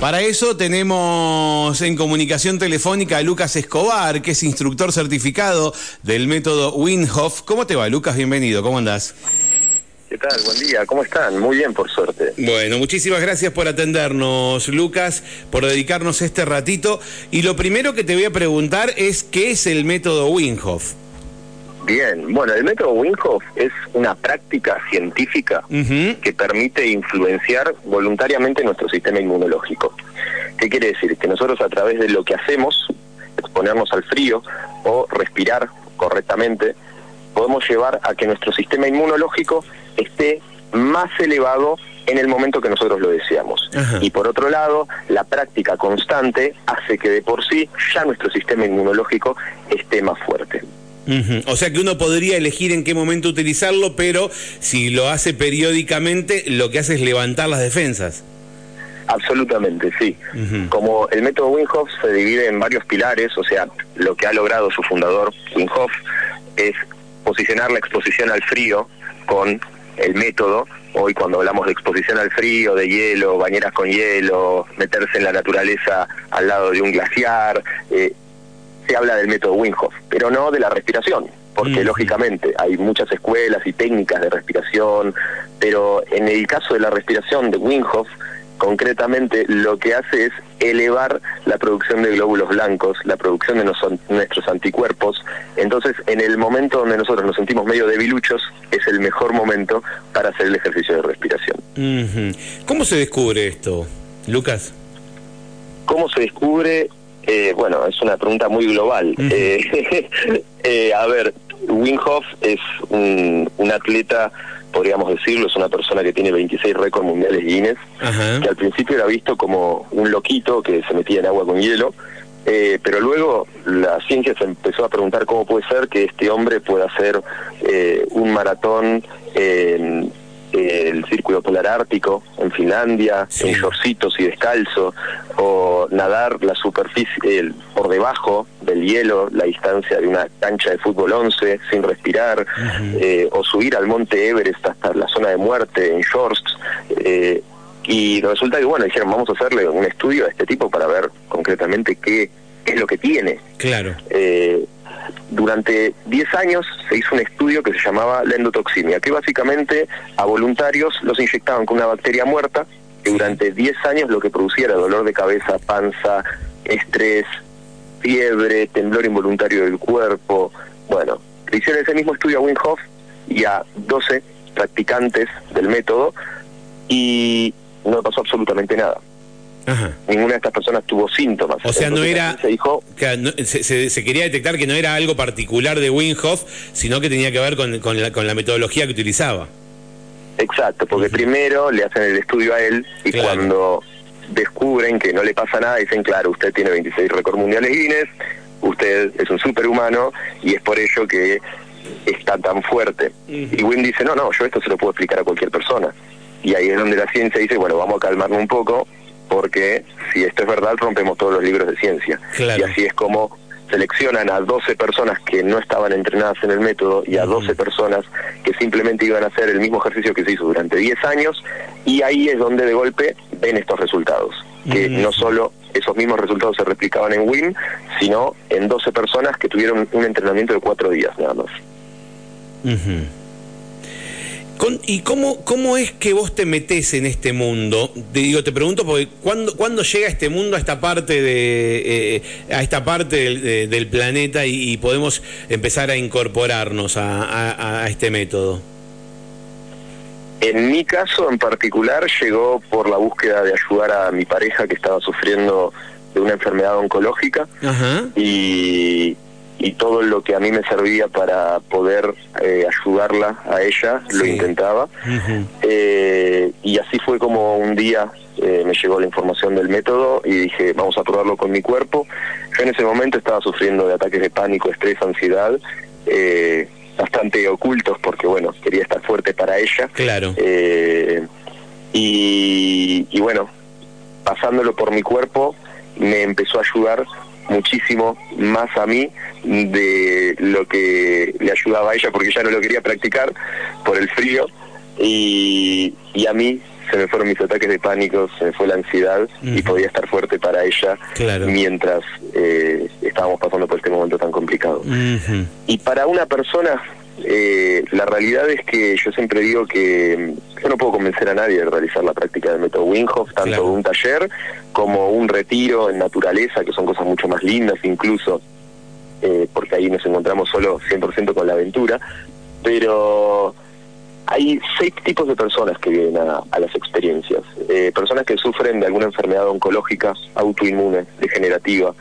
Para eso tenemos en comunicación telefónica a Lucas Escobar, que es instructor certificado del método Winhoff. ¿Cómo te va, Lucas? Bienvenido, ¿cómo andás? ¿Qué tal? Buen día, ¿cómo están? Muy bien, por suerte. Bueno, muchísimas gracias por atendernos, Lucas, por dedicarnos este ratito. Y lo primero que te voy a preguntar es, ¿qué es el método Winhoff? Bien, bueno, el método Winhoff es una práctica científica que permite influenciar voluntariamente nuestro sistema inmunológico. ¿Qué quiere decir? Que nosotros a través de lo que hacemos, exponernos al frío o respirar correctamente, podemos llevar a que nuestro sistema inmunológico esté más elevado en el momento que nosotros lo deseamos. Y por otro lado, la práctica constante hace que de por sí ya nuestro sistema inmunológico esté más fuerte. O sea que uno podría elegir en qué momento utilizarlo, pero si lo hace periódicamente, lo que hace es levantar las defensas. Absolutamente, sí. Como el método Wim se divide en varios pilares, o sea, lo que ha logrado su fundador, Wim es posicionar la exposición al frío con el método. Hoy cuando hablamos de exposición al frío, de hielo, bañeras con hielo, meterse en la naturaleza al lado de un glaciar, eh, se habla del método Wim pero no de la respiración, porque mm. lógicamente hay muchas escuelas y técnicas de respiración, pero en el caso de la respiración de Wim concretamente lo que hace es elevar la producción de glóbulos blancos, la producción de nuestros anticuerpos. Entonces, en el momento donde nosotros nos sentimos medio debiluchos, es el mejor momento para hacer el ejercicio de respiración. ¿Cómo se descubre esto, Lucas? ¿Cómo se descubre? Eh, bueno, es una pregunta muy global. Eh, eh, a ver, Wim es un, atleta, podríamos decirlo, es una persona que tiene 26 récords mundiales Guinness, que al principio era visto como un loquito que se metía en agua con hielo, pero luego la ciencia se empezó a preguntar cómo puede ser que este hombre pueda hacer un maratón en el Círculo Polar Ártico en Finlandia, en shortcitos y descalzo, o nadar la superficie por debajo del hielo, la distancia de una cancha de fútbol 11 sin respirar, eh, o subir al monte Everest hasta la zona de muerte en shorts. Eh, y resulta que, bueno, dijeron, vamos a hacerle un estudio a este tipo para ver concretamente qué, qué es lo que tiene. Claro. Eh, durante 10 años se hizo un estudio que se llamaba la endotoxemia, que básicamente a voluntarios los inyectaban con una bacteria muerta, que durante 10 años lo que producía era dolor de cabeza, panza, estrés, fiebre, temblor involuntario del cuerpo. Bueno, le hicieron ese mismo estudio a Wim y a 12 practicantes del método y no pasó absolutamente nada. Ninguna de estas personas tuvo síntomas. O sea, no era. Se, dijo, se, quería detectar que no era algo particular de Winhoff, sino que tenía que ver con, la, metodología que utilizaba. Exacto, porque primero le hacen el estudio a él y cuando descubren que no le pasa nada, dicen, claro, usted tiene 26 récords mundiales Guinness, usted es un superhumano y es por ello que está tan fuerte. Y Wim dice, no, no, yo esto se lo puedo explicar a cualquier persona. Y ahí es donde la ciencia dice, bueno, vamos a calmarnos un poco, porque si esto es verdad rompemos todos los libros de ciencia. Y así es como seleccionan a 12 personas que no estaban entrenadas en el método y a 12 personas que simplemente iban a hacer el mismo ejercicio que se hizo durante 10 años y ahí es donde de golpe ven estos resultados, que no solo esos mismos resultados se replicaban en WIM, sino en 12 personas que tuvieron un entrenamiento de 4 días nada más. ¿Y cómo, cómo es que vos te metés en este mundo? Te digo, te pregunto porque ¿cuándo, llega este mundo a esta parte de eh, a esta parte del, planeta y, podemos empezar a incorporarnos a, este método? En mi caso en particular llegó por la búsqueda de ayudar a mi pareja que estaba sufriendo de una enfermedad oncológica y y todo lo que a mí me servía para poder eh, ayudarla a ella, lo intentaba. Eh, y así fue como un día eh, me llegó la información del método y dije, vamos a probarlo con mi cuerpo. Yo en ese momento estaba sufriendo de ataques de pánico, estrés, ansiedad, bastante ocultos porque, bueno, quería estar fuerte para ella. Claro. y, y bueno, pasándolo por mi cuerpo, me empezó a ayudar muchísimo más a mí de lo que le ayudaba a ella porque ella no lo quería practicar por el frío y, y a mí se me fueron mis ataques de pánico, se me fue la ansiedad y podía estar fuerte para ella mientras eh, estábamos pasando por este momento tan complicado. Y para una persona, eh, la realidad es que yo siempre digo que yo no puedo convencer a nadie de realizar la práctica del método Winghoff, tanto un taller como un retiro en naturaleza, que son cosas mucho más lindas incluso, eh, porque ahí nos encontramos solo 100% con la aventura, pero hay seis tipos de personas que vienen a, las experiencias. Eh, personas que sufren de alguna enfermedad oncológica, autoinmune, degenerativa,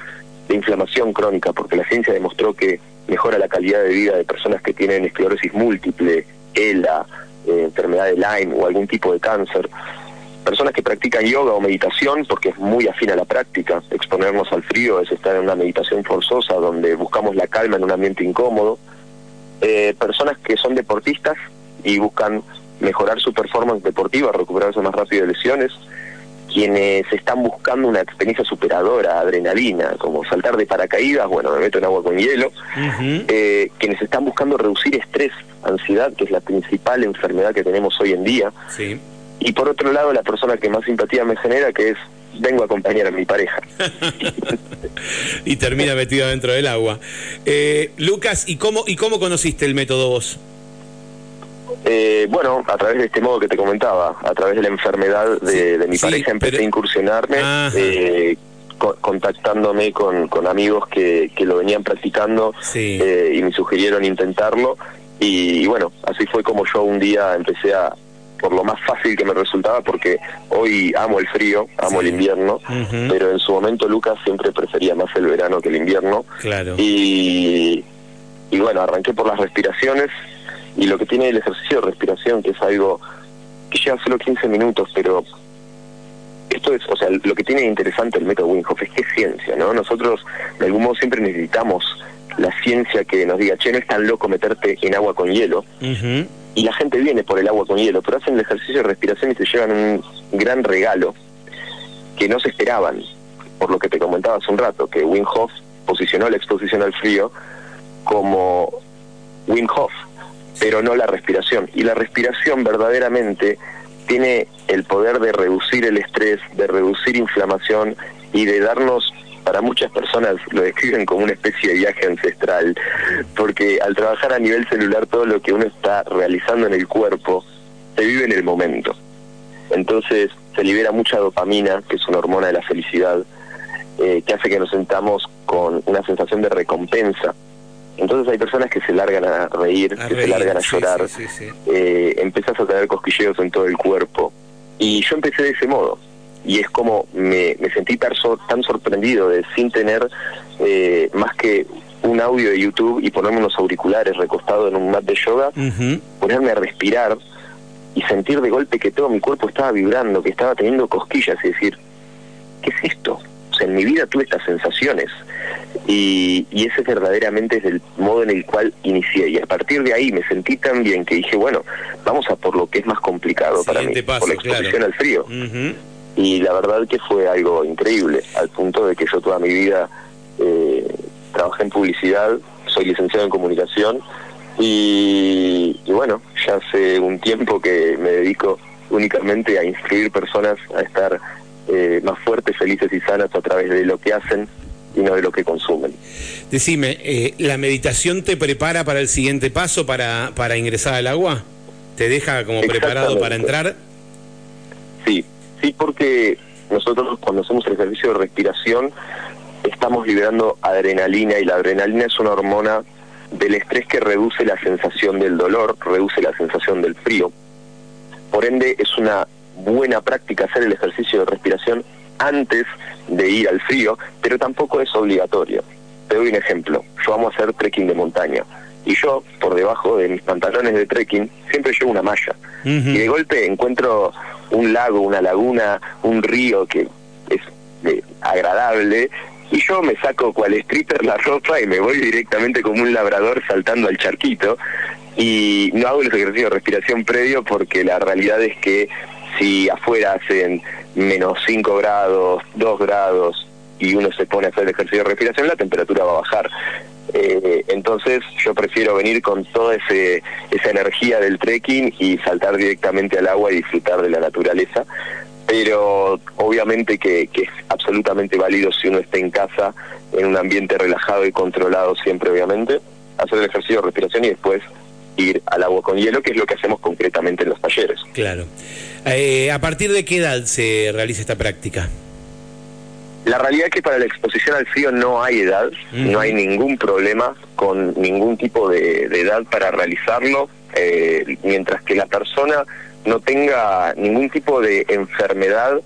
de inflamación crónica, porque la ciencia demostró que mejora la calidad de vida de personas que tienen esclerosis múltiple, ELA, eh, enfermedad de Lyme o algún tipo de cáncer. Personas que practican yoga o meditación, porque es muy afín a la práctica. Exponernos al frío es estar en una meditación forzosa donde buscamos la calma en un ambiente incómodo. Eh, personas que son deportistas y buscan mejorar su performance deportiva, recuperarse más rápido de lesiones, quienes están buscando una experiencia superadora, adrenalina, como saltar de paracaídas, bueno, me meto en agua con hielo, eh, quienes están buscando reducir estrés, ansiedad, que es la principal enfermedad que tenemos hoy en día, y por otro lado la persona que más simpatía me genera, que es vengo a acompañar a mi pareja. y termina metido dentro del agua. Eh, Lucas, ¿y cómo, ¿y cómo conociste el método vos? Eh, bueno, a través de este modo que te comentaba, a través de la enfermedad de, mi pareja empecé a incursionarme, eh, contactándome con, con amigos que, que, lo venían practicando eh, y me sugirieron intentarlo. Y, bueno, así fue como yo un día empecé a, por lo más fácil que me resultaba, porque hoy amo el frío, amo el invierno, pero en su momento Lucas siempre prefería más el verano que el invierno. Claro. Y, y bueno, arranqué por las respiraciones, y lo que tiene el ejercicio de respiración, que es algo que lleva solo 15 minutos, pero esto es, o sea, lo que tiene interesante el método Wim es que es ciencia, ¿no? Nosotros de algún modo siempre necesitamos la ciencia que nos diga, che, no es tan loco meterte en agua con hielo. Y la gente viene por el agua con hielo, pero hacen el ejercicio de respiración y se llevan un gran regalo que no se esperaban, por lo que te comentaba hace un rato, que Wim Hof posicionó la exposición al frío como Wim Hof, pero no la respiración. Y la respiración verdaderamente tiene el poder de reducir el estrés, de reducir inflamación y de darnos, para muchas personas lo describen como una especie de viaje ancestral, porque al trabajar a nivel celular todo lo que uno está realizando en el cuerpo se vive en el momento. Entonces se libera mucha dopamina, que es una hormona de la felicidad, eh, que hace que nos sentamos con una sensación de recompensa entonces hay personas que se largan a reír, que se largan a llorar, eh, empezás a tener cosquilleos en todo el cuerpo. Y yo empecé de ese modo. Y es como me, sentí tan, tan sorprendido de sin tener eh, más que un audio de YouTube y ponerme unos auriculares recostado en un mat de yoga, ponerme a respirar y sentir de golpe que todo mi cuerpo estaba vibrando, que estaba teniendo cosquillas y decir, ¿qué es esto? O sea, en mi vida tuve estas sensaciones y, ese verdaderamente es el modo en el cual inicié. Y a partir de ahí me sentí tan bien que dije, bueno, vamos a por lo que es más complicado para mí, por la exposición al frío. Y la verdad que fue algo increíble, al punto de que yo toda mi vida eh, trabajé en publicidad, soy licenciado en comunicación y, bueno, ya hace un tiempo que me dedico únicamente a instruir personas a estar eh, más fuertes, felices y sanas a través de lo que hacen y no de lo que consumen. Decime, eh, ¿la meditación te prepara para el siguiente paso, para, para ingresar al agua? ¿Te deja como preparado para entrar? Sí, sí, porque nosotros cuando hacemos el ejercicio de respiración estamos liberando adrenalina y la adrenalina es una hormona del estrés que reduce la sensación del dolor, reduce la sensación del frío. Por ende, es una buena práctica hacer el ejercicio de respiración antes de ir al frío, pero tampoco es obligatorio. Te doy un ejemplo. Yo vamos a hacer trekking de montaña. Y yo, por debajo de mis pantalones de trekking, siempre llevo una malla. Y de golpe encuentro un lago, una laguna, un río que es eh, agradable. Y yo me saco cual stripper la ropa y me voy directamente como un labrador saltando al charquito. Y no hago los ejercicios de respiración previo porque la realidad es que si afuera hacen menos 5 grados, 2 grados, y uno se pone a hacer el ejercicio de respiración, la temperatura va a bajar. Eh, entonces yo prefiero venir con toda ese, esa energía del trekking y saltar directamente al agua y disfrutar de la naturaleza. Pero obviamente que, que es absolutamente válido si uno está en casa, en un ambiente relajado y controlado siempre, obviamente, hacer el ejercicio de respiración y después ir al agua con hielo, que es lo que hacemos concretamente en los talleres. Claro. Eh, ¿A partir de qué edad se realiza esta práctica? La realidad es que para la exposición al frío no hay edad, no hay ningún problema con ningún tipo de, edad para realizarlo, eh, mientras que la persona no tenga ningún tipo de enfermedad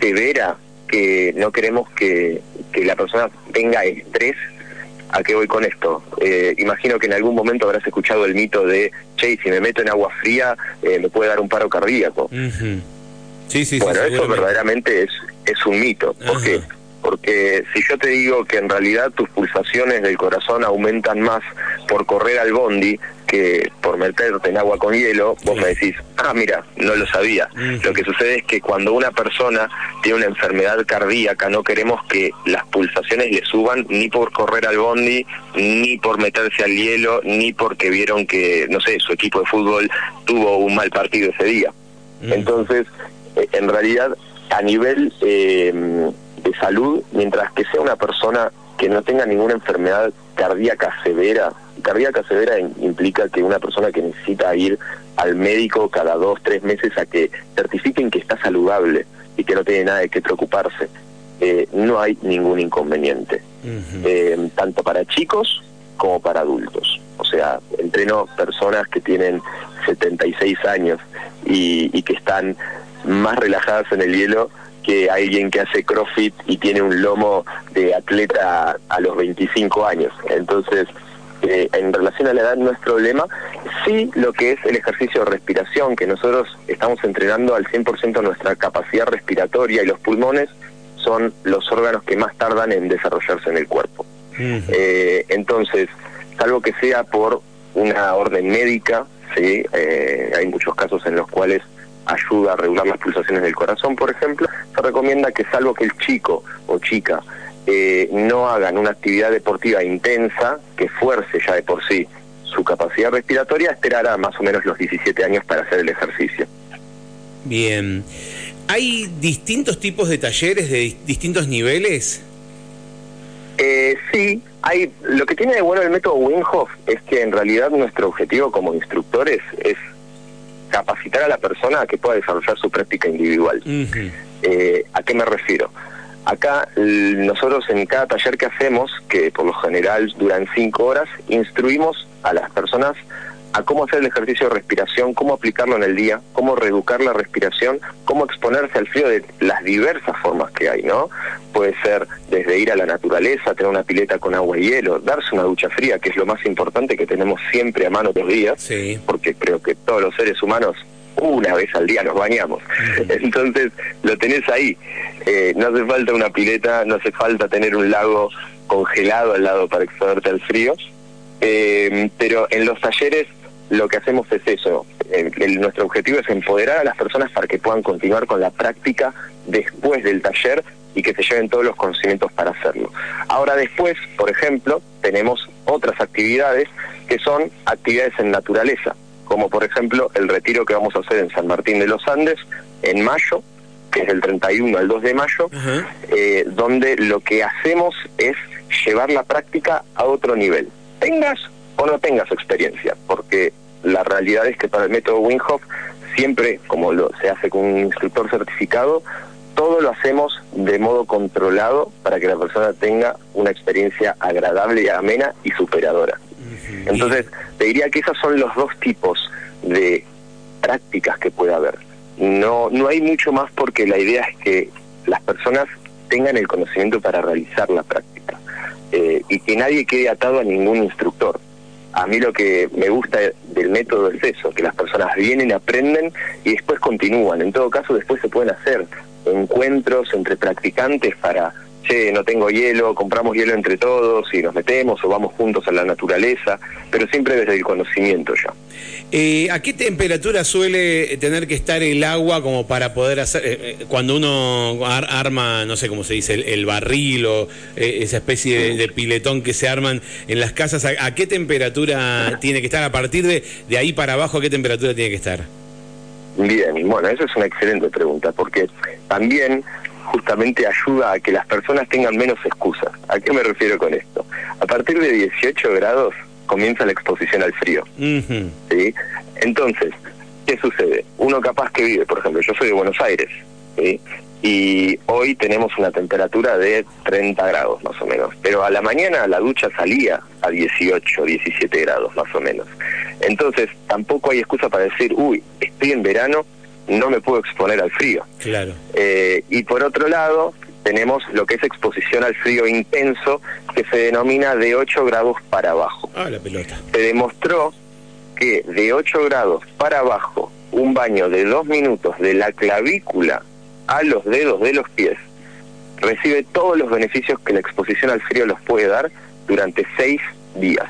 severa, que no queremos que, que la persona tenga estrés ¿A qué voy con esto? Eh, imagino que en algún momento habrás escuchado el mito de, che, si me meto en agua fría eh, me puede dar un paro cardíaco. sí, sí, bueno, eso verdaderamente es, es un mito. ¿Por qué? Porque si yo te digo que en realidad tus pulsaciones del corazón aumentan más por correr al bondi que por meterte en agua con hielo, vos me decís, ah, mira, no lo sabía. Lo que sucede es que cuando una persona tiene una enfermedad cardíaca, no queremos que las pulsaciones le suban ni por correr al bondi, ni por meterse al hielo, ni porque vieron que, no sé, su equipo de fútbol tuvo un mal partido ese día. Entonces, eh, en realidad, a nivel eh, de salud, mientras que sea una persona que no tenga ninguna enfermedad cardíaca severa, cardíaca severa implica que una persona que necesita ir al médico cada dos, tres meses a que certifiquen que está saludable y que no tiene nada de qué preocuparse, eh, no hay ningún inconveniente, eh, tanto para chicos como para adultos. O sea, entreno personas que tienen 76 años y, y que están más relajadas en el hielo que alguien que hace CrossFit y tiene un lomo de atleta a los 25 años. Entonces, eh, en relación a la edad no es problema. Sí lo que es el ejercicio de respiración, que nosotros estamos entrenando al 100% nuestra capacidad respiratoria y los pulmones son los órganos que más tardan en desarrollarse en el cuerpo. Eh, entonces, salvo que sea por una orden médica, ¿sí? Eh, hay muchos casos en los cuales ayuda a regular las pulsaciones del corazón, por ejemplo, se recomienda que salvo que el chico o chica eh, no hagan una actividad deportiva intensa que fuerce ya de por sí su capacidad respiratoria, esperará más o menos los 17 años para hacer el ejercicio. Bien. ¿Hay distintos tipos de talleres de distintos niveles? Eh, sí, hay. Lo que tiene de bueno el método Winghoff es que en realidad nuestro objetivo como instructores es capacitar a la persona a que pueda desarrollar su práctica individual. Eh, ¿A qué me refiero? Acá nosotros en cada taller que hacemos, que por lo general duran cinco horas, instruimos a las personas a cómo hacer el ejercicio de respiración, cómo aplicarlo en el día, cómo reeducar la respiración, cómo exponerse al frío de las diversas formas que hay, ¿no? Puede ser desde ir a la naturaleza, tener una pileta con agua y hielo, darse una ducha fría, que es lo más importante que tenemos siempre a mano los días, porque creo que todos los seres humanos una vez al día nos bañamos. Entonces lo tenés ahí. Eh, no hace falta una pileta, no hace falta tener un lago congelado al lado para exponerte al frío. Eh, pero en los talleres lo que hacemos es eso. nuestro objetivo es empoderar a las personas para que puedan continuar con la práctica después del taller y que se lleven todos los conocimientos para hacerlo. Ahora después, por ejemplo, tenemos otras actividades que son actividades en naturaleza, como por ejemplo el retiro que vamos a hacer en San Martín de los Andes en mayo, que es del 31 al 2 de mayo, eh, donde lo que hacemos es llevar la práctica a otro nivel. Tengas o no tengas experiencia, porque la realidad es que para el método Winghoff siempre, como lo se hace con un instructor certificado, todo lo hacemos de modo controlado para que la persona tenga una experiencia agradable y amena y superadora. Entonces, te diría que esos son los dos tipos de prácticas que puede haber. No, no hay mucho más porque la idea es que las personas tengan el conocimiento para realizar la práctica eh, y que nadie quede atado a ningún instructor a mí lo que me gusta del método es eso, que las personas vienen, aprenden y después continúan. En todo caso, después se pueden hacer encuentros entre practicantes para che, no tengo hielo, compramos hielo entre todos y nos metemos o vamos juntos a la naturaleza, pero siempre desde el conocimiento ya. Eh, ¿A qué temperatura suele tener que estar el agua como para poder hacer, eh, eh, cuando uno arma, no sé cómo se dice, el, barril o esa especie de, piletón que se arman en las casas, ¿a, qué temperatura tiene que estar? A partir de, de ahí para abajo, ¿a qué temperatura tiene que estar? Bien, bueno, esa es una excelente pregunta, porque también justamente ayuda a que las personas tengan menos excusas. ¿A qué me refiero con esto? A partir de 18 grados comienza la exposición al frío. ¿sí? Entonces, ¿qué sucede? Uno capaz que vive, por ejemplo, yo soy de Buenos Aires, ¿sí? y hoy tenemos una temperatura de 30 grados más o menos, pero a la mañana la ducha salía a 18, 17 grados más o menos. Entonces, tampoco hay excusa para decir, uy, estoy en verano, no me puedo exponer al frío. Claro. Eh, y por otro lado, tenemos lo que es exposición al frío intenso, que se denomina de 8 grados para abajo. Ah, la pelota. Se demostró que de 8 grados para abajo, un baño de 2 minutos de la clavícula a los dedos de los pies, recibe todos los beneficios que la exposición al frío los puede dar durante 6 días.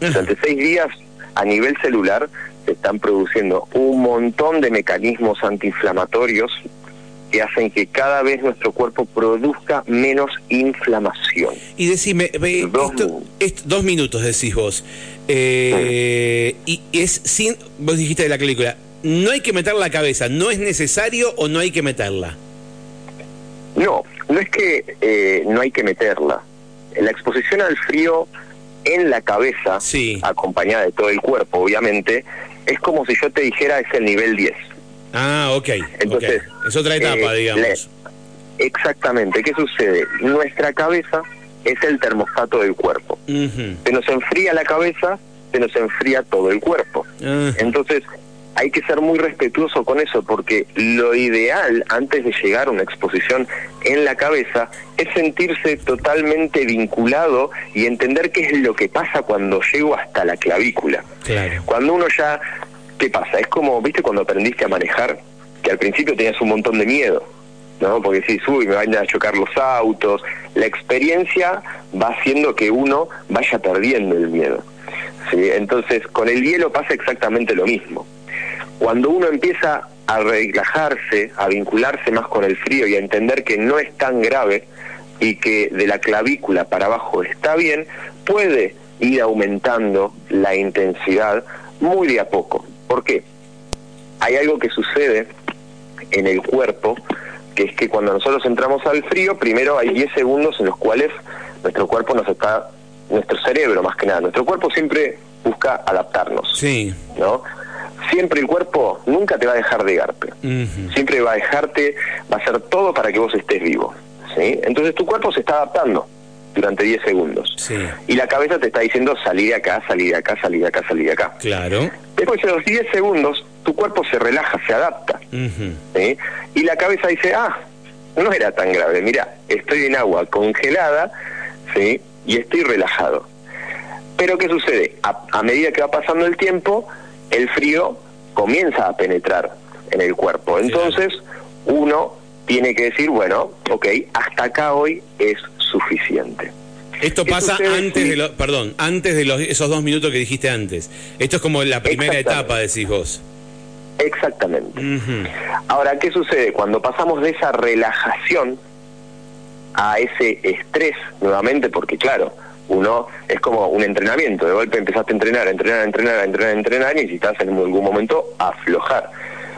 Durante 6 días, a nivel celular, se están produciendo un montón de mecanismos antiinflamatorios que hacen que cada vez nuestro cuerpo produzca menos inflamación. Y decime, dos, dos minutos decís vos, eh, y es sin, vos dijiste de la película, no hay que meter la cabeza, ¿no es necesario o no hay que meterla? No, no es que eh, no hay que meterla. La exposición al frío en la cabeza, acompañada de todo el cuerpo, obviamente, es como si yo te dijera es el nivel 10. Ah, ok. Entonces, es otra etapa, eh, digamos. exactamente. ¿Qué sucede? Nuestra cabeza es el termostato del cuerpo. Se nos enfría la cabeza, se nos enfría todo el cuerpo. Ah. Entonces, hay que ser muy respetuoso con eso, porque lo ideal antes de llegar a una exposición en la cabeza es sentirse totalmente vinculado y entender qué es lo que pasa cuando llego hasta la clavícula. Cuando uno ya ¿qué pasa? Es como, ¿viste cuando aprendiste a manejar? Que al principio tenías un montón de miedo, ¿no? Porque decís, uy, me van a chocar los autos. La experiencia va haciendo que uno vaya perdiendo el miedo. ¿sí? Entonces, con el hielo pasa exactamente lo mismo. Cuando uno empieza a relajarse, a vincularse más con el frío y a entender que no es tan grave y que de la clavícula para abajo está bien, puede ir aumentando la intensidad muy de a poco. ¿Por qué? Hay algo que sucede en el cuerpo, que es que cuando nosotros entramos al frío, primero hay 10 segundos en los cuales nuestro cuerpo nos está, nuestro cerebro más que nada, nuestro cuerpo siempre busca adaptarnos. Sí. ¿No? Siempre el cuerpo nunca te va a dejar de garpe. Siempre va a dejarte, va a hacer todo para que vos estés vivo. ¿sí? Entonces tu cuerpo se está adaptando durante 10 segundos. Y la cabeza te está diciendo salir de acá, salir de acá, salir de acá, salir de acá. Claro. Después de los 10 segundos, tu cuerpo se relaja, se adapta. Y la cabeza dice, ah, no era tan grave, mira, estoy en agua congelada, ¿sí? Y estoy relajado. Pero ¿qué sucede? A, medida que va pasando el tiempo, el frío comienza a penetrar en el cuerpo. Entonces, uno tiene que decir, bueno, ok, hasta acá hoy es suficiente. Esto pasa antes de los, perdón, antes de los, esos dos minutos que dijiste antes. Esto es como la primera etapa, decís vos. Exactamente. Ahora, ¿qué sucede? Cuando pasamos de esa relajación a ese estrés nuevamente, porque claro, uno es como un entrenamiento, de golpe empezaste a entrenar, a entrenar, a entrenar, a entrenar, a entrenar y necesitas en algún momento aflojar.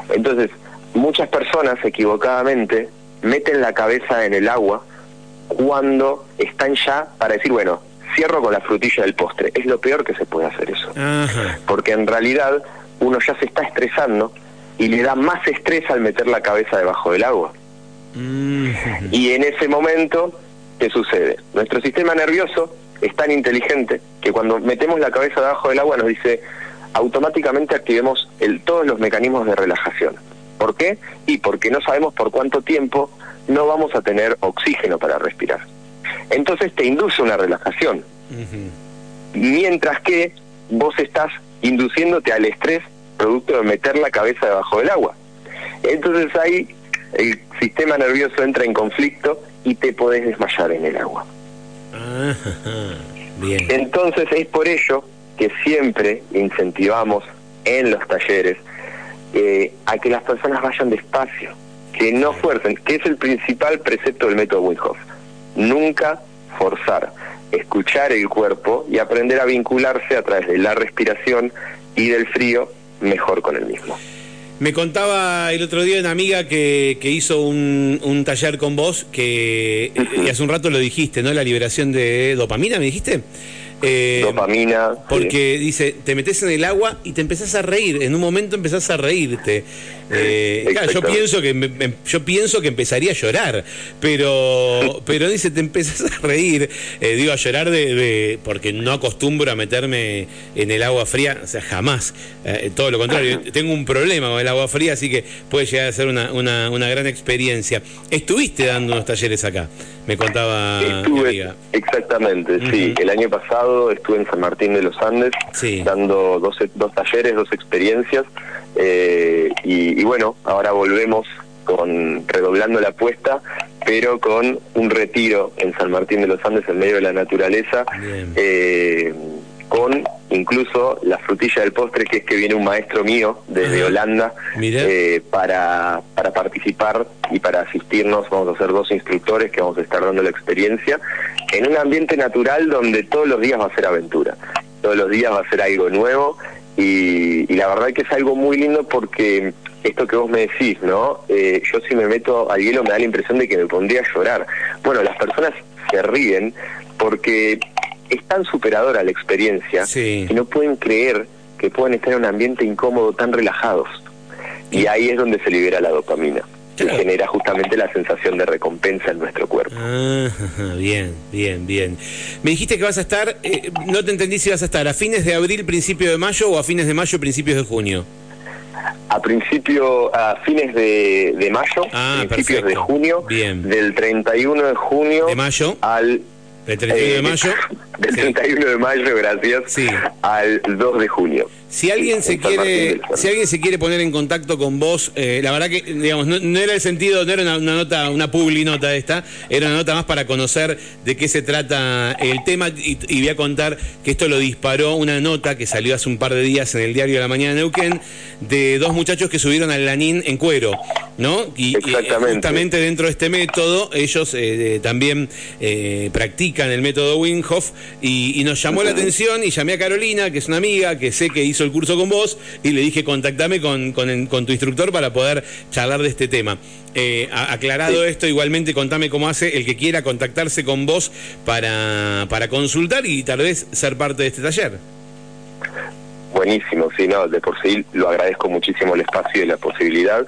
Entonces, muchas personas equivocadamente meten la cabeza en el agua cuando están ya para decir, bueno, cierro con la frutilla del postre. Es lo peor que se puede hacer eso. Porque en realidad uno ya se está estresando y le da más estrés al meter la cabeza debajo del agua. Y en ese momento, ¿qué sucede? Nuestro sistema nervioso es tan inteligente que cuando metemos la cabeza debajo del agua nos dice automáticamente activemos el, todos los mecanismos de relajación. ¿Por qué? Y porque no sabemos por cuánto tiempo no vamos a tener oxígeno para respirar. Entonces te induce una relajación. Mientras que vos estás induciéndote al estrés producto de meter la cabeza debajo del agua. Entonces ahí el sistema nervioso entra en conflicto y te podés desmayar en el agua. Bien. Entonces es por ello que siempre incentivamos en los talleres eh, a que las personas vayan despacio, que no fuercen, que es el principal precepto del método Wim Nunca forzar, escuchar el cuerpo y aprender a vincularse a través de la respiración y del frío mejor con el mismo. Me contaba el otro día una amiga que, que hizo un, un, taller con vos, que y hace un rato lo dijiste, ¿no? La liberación de dopamina, ¿me dijiste? Eh, Dopamina. Porque dice, te metes en el agua y te empezás a reír. En un momento empezás a reírte. Eh, claro, yo pienso que yo pienso que empezaría a llorar, pero pero dice te empezás a reír, eh, digo a llorar de, porque no acostumbro a meterme en el agua fría, o sea jamás, todo lo contrario, tengo un problema con el agua fría, así que puede llegar a ser una, una, una gran experiencia. Estuviste dando unos talleres acá, me contaba Estuve, Exactamente, sí. El año pasado estuve en San Martín de los Andes dando dos, dos talleres, dos experiencias. Eh, y, bueno, ahora volvemos con redoblando la apuesta, pero con un retiro en San Martín de los Andes en medio de la naturaleza. Eh, con incluso la frutilla del postre, que es que viene un maestro mío desde Holanda eh, para, para participar y para asistirnos. Vamos a ser dos instructores que vamos a estar dando la experiencia en un ambiente natural donde todos los días va a ser aventura, todos los días va a ser algo nuevo y, la verdad que es algo muy lindo porque esto que vos me decís, ¿no? Eh, yo si me meto al hielo me da la impresión de que me pondría a llorar. Bueno, las personas se ríen porque es tan superadora la experiencia que no pueden creer que pueden estar en un ambiente incómodo tan relajados. Y ahí es donde se libera la dopamina. Y genera justamente la sensación de recompensa en nuestro cuerpo. Ah, bien, bien, bien. Me dijiste que vas a estar, eh, no te entendí si vas a estar a fines de abril, principio de mayo o a fines de mayo, principios de junio. A principio, a fines de, mayo, ah, principios de junio, bien. del 31 de junio de mayo al ¿El 31 de mayo? Del 31 de mayo, gracias, sí. al 2 de junio. Si alguien se quiere, si alguien se quiere poner en contacto con vos, eh, la verdad que, digamos, no, era el sentido, no era una, nota, una publi nota esta, era una nota más para conocer de qué se trata el tema y, voy a contar que esto lo disparó una nota que salió hace un par de días en el diario de la mañana de Neuquén de dos muchachos que subieron al lanín en cuero, ¿no? Y, justamente dentro de este método ellos eh, también eh, practican el método Winghoff y, y nos llamó la atención y llamé a Carolina, que es una amiga que sé que hizo el curso con vos y le dije contactame con, con, tu instructor para poder charlar de este tema. Eh, aclarado esto, igualmente contame cómo hace el que quiera contactarse con vos para, para consultar y tal vez ser parte de este taller. Buenísimo, sí, no, de por sí lo agradezco muchísimo el espacio y la posibilidad.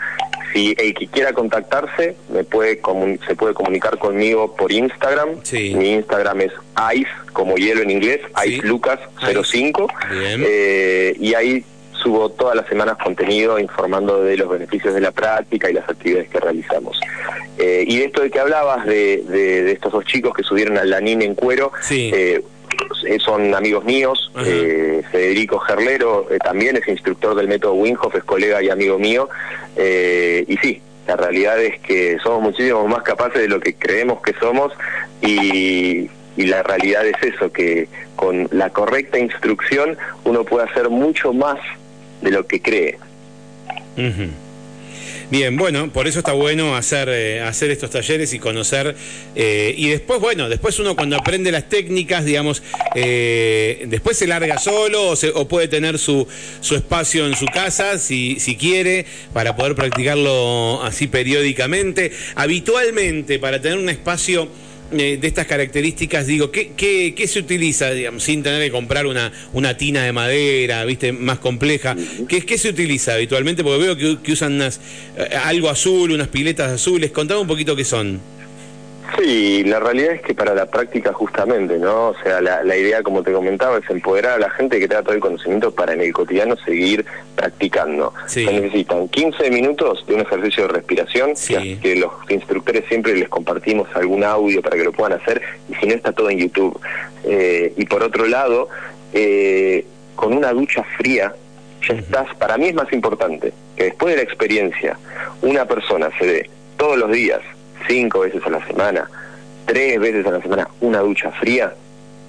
Si el que quiera contactarse, me puede se puede comunicar conmigo por Instagram. Mi Instagram es ice, como hielo en inglés, icelucas05. Eh, y ahí subo todas las semanas contenido informando de los beneficios de la práctica y las actividades que realizamos. Eh, y de esto de que hablabas de, de, estos dos chicos que subieron al Lanín en cuero, eh, eh, son amigos míos. Eh, Federico Gerlero eh, también es instructor del método Winghoff, es colega y amigo mío. y sí, la realidad es que somos muchísimo más capaces de lo que creemos que somos y, la realidad es eso, que con la correcta instrucción uno puede hacer mucho más de lo que cree. Bien, bueno, por eso está bueno hacer, eh, hacer estos talleres y conocer. Eh, y después, bueno, después uno cuando aprende las técnicas, digamos, eh, después se larga solo o, puede tener su, su espacio en su casa, si, si quiere, para poder practicarlo así periódicamente. Habitualmente, para tener un espacio eh, de estas características, digo, ¿qué, qué, se utiliza, digamos, sin tener que comprar una, una tina de madera, viste, más compleja? ¿Qué, qué se utiliza habitualmente? Porque veo que, usan eh, algo azul, unas piletas azules. Contame un poquito qué son. Sí, la realidad es que para la práctica justamente, ¿no? O sea, la, idea, como te comentaba, es empoderar a la gente que tenga todo el conocimiento para en el cotidiano seguir practicando. Se necesitan 15 minutos de un ejercicio de respiración, que, los instructores siempre les compartimos algún audio para que lo puedan hacer, y si no está todo en YouTube. Eh, y por otro lado, eh, con una ducha fría, ya estás, para mí es más importante que después de la experiencia, una persona se dé todos los días cinco veces a la semana, tres veces a la semana una ducha fría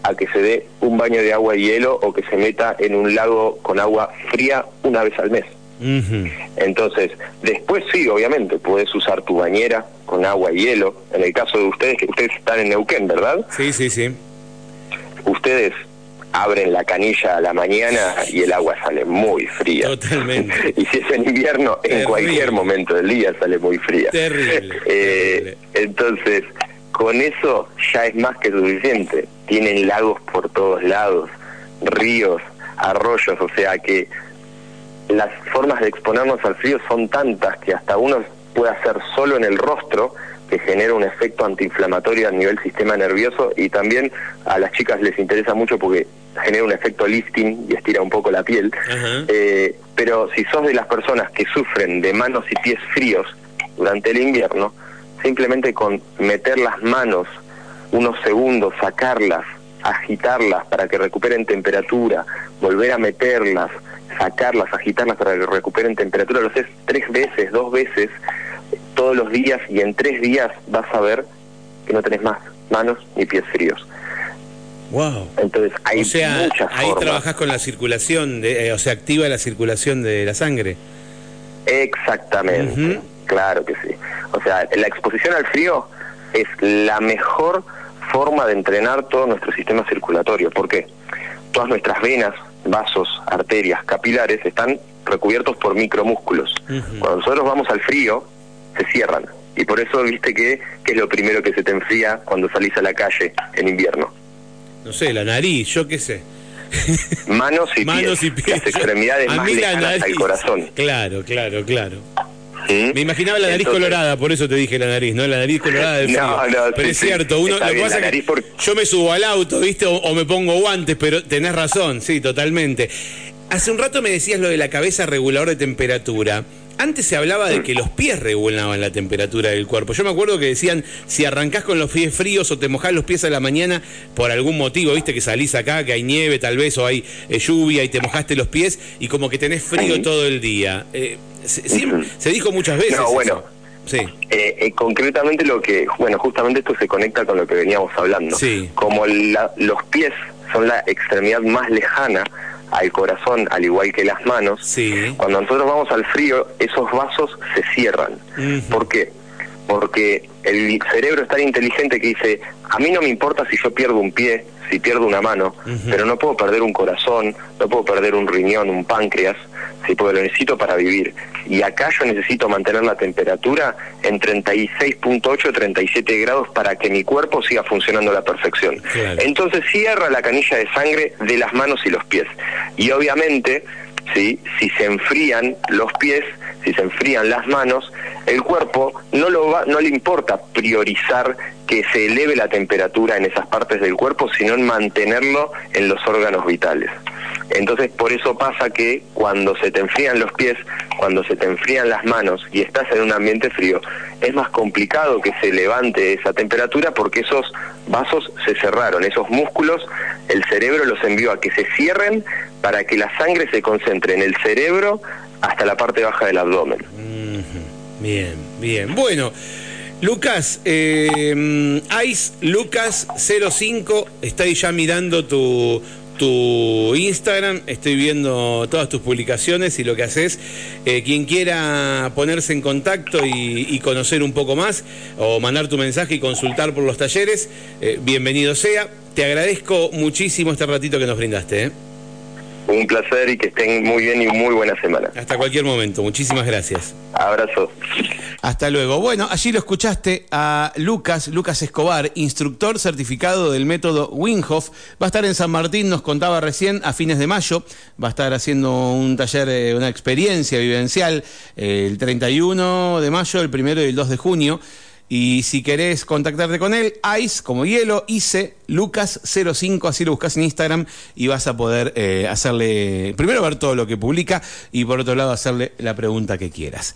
a que se dé un baño de agua y hielo o que se meta en un lago con agua fría una vez al mes. Entonces, después sí, obviamente, puedes usar tu bañera con agua y hielo. En el caso de ustedes, que ustedes están en Neuquén, ¿verdad? Sí, sí, sí. Ustedes abren la canilla a la mañana y el agua sale muy fría. Totalmente. y si es en invierno, en cualquier momento del día sale muy fría. Terrible. Eh, entonces, con eso ya es más que suficiente. Tienen lagos por todos lados, ríos, arroyos, o sea que las formas de exponernos al frío son tantas que hasta uno puede hacer solo en el rostro, que genera un efecto antiinflamatorio a nivel sistema nervioso y también a las chicas les interesa mucho porque genera un efecto lifting y estira un poco la piel. Eh, pero si sos de las personas que sufren de manos y pies fríos durante el invierno, simplemente con meter las manos unos segundos, sacarlas, agitarlas para que recuperen temperatura, volver a meterlas, sacarlas, agitarlas para que recuperen temperatura, lo haces tres veces, dos veces, todos los días y en tres días vas a ver que no tenés más manos ni pies fríos. Wow. Entonces hay o sea, muchas ahí formas. trabajas con la circulación, de, eh, o sea, activa la circulación de la sangre. Exactamente, claro que sí. O sea, la exposición al frío es la mejor forma de entrenar todo nuestro sistema circulatorio. ¿Por qué? Todas nuestras venas, vasos, arterias, capilares están recubiertos por micromúsculos. Cuando nosotros vamos al frío, se cierran. Y por eso, viste que, que es lo primero que se te enfría cuando salís a la calle en invierno. No sé, la nariz, yo qué sé. Manos y Manos pies, y pies. las extremidades A más mí la lejanas al nariz. corazón. Claro, claro, claro. ¿Mm? Me imaginaba la nariz Entonces- colorada, por eso te dije la nariz, ¿no? La nariz colorada de frío. No, no, pero sí, es cierto, uno lo que bien, pasa la es que nariz por- yo me subo al auto, ¿viste? O, o me pongo guantes, pero tenés razón, sí, totalmente. Hace un rato me decías lo de la cabeza regulador de temperatura. Antes se hablaba de que los pies regulaban la temperatura del cuerpo. Yo me acuerdo que decían, si arrancás con los pies fríos o te mojás los pies a la mañana por algún motivo, viste que salís acá, que hay nieve tal vez, o hay eh, lluvia y te mojaste los pies y como que tenés frío todo el día. Eh, se, se dijo muchas veces. No, eso. bueno. Sí. Eh, eh, concretamente lo que, bueno, justamente esto se conecta con lo que veníamos hablando. Sí. Como la- los pies son la extremidad más lejana al corazón, al igual que las manos, Sí. cuando nosotros vamos al frío, esos vasos se cierran. Ujú. ¿Por qué? Porque el cerebro es tan inteligente que dice, a mí no me importa si yo pierdo un pie, si pierdo una mano, pero no puedo perder un corazón, no puedo perder un riñón, un páncreas, sí, porque lo necesito para vivir. Y acá yo necesito mantener la temperatura en 36.8, 37 grados para que mi cuerpo siga funcionando a la perfección. Claro. Entonces cierra la canilla de sangre de las manos y los pies. Y obviamente, ¿sí? si se enfrían los pies, si se enfrían las manos, el cuerpo no, lo va, no le importa priorizar que se eleve la temperatura en esas partes del cuerpo, sino en mantenerlo en los órganos vitales. Entonces, por eso pasa que cuando se te enfrían los pies, cuando se te enfrían las manos y estás en un ambiente frío, es más complicado que se levante esa temperatura porque esos vasos se cerraron, esos músculos, el cerebro los envió a que se cierren para que la sangre se concentre en el cerebro hasta la parte baja del abdomen. Bien, bien. Bueno, Lucas, eh, Ice Lucas 05, estoy ya mirando tu, tu Instagram, estoy viendo todas tus publicaciones y lo que haces. Eh, quien quiera ponerse en contacto y, y conocer un poco más o mandar tu mensaje y consultar por los talleres, eh, bienvenido sea. Te agradezco muchísimo este ratito que nos brindaste. ¿eh? Un placer y que estén muy bien y muy buena semana. Hasta cualquier momento. Muchísimas gracias. Abrazo. Hasta luego. Bueno, allí lo escuchaste a Lucas, Lucas Escobar, instructor certificado del método Winghoff. Va a estar en San Martín, nos contaba recién, a fines de mayo. Va a estar haciendo un taller, eh, una experiencia vivencial eh, el 31 de mayo, el primero y el 2 de junio. Y si querés contactarte con él, Ice como hielo, Ice Lucas05, así lo buscas en Instagram y vas a poder eh, hacerle, primero ver todo lo que publica y por otro lado hacerle la pregunta que quieras.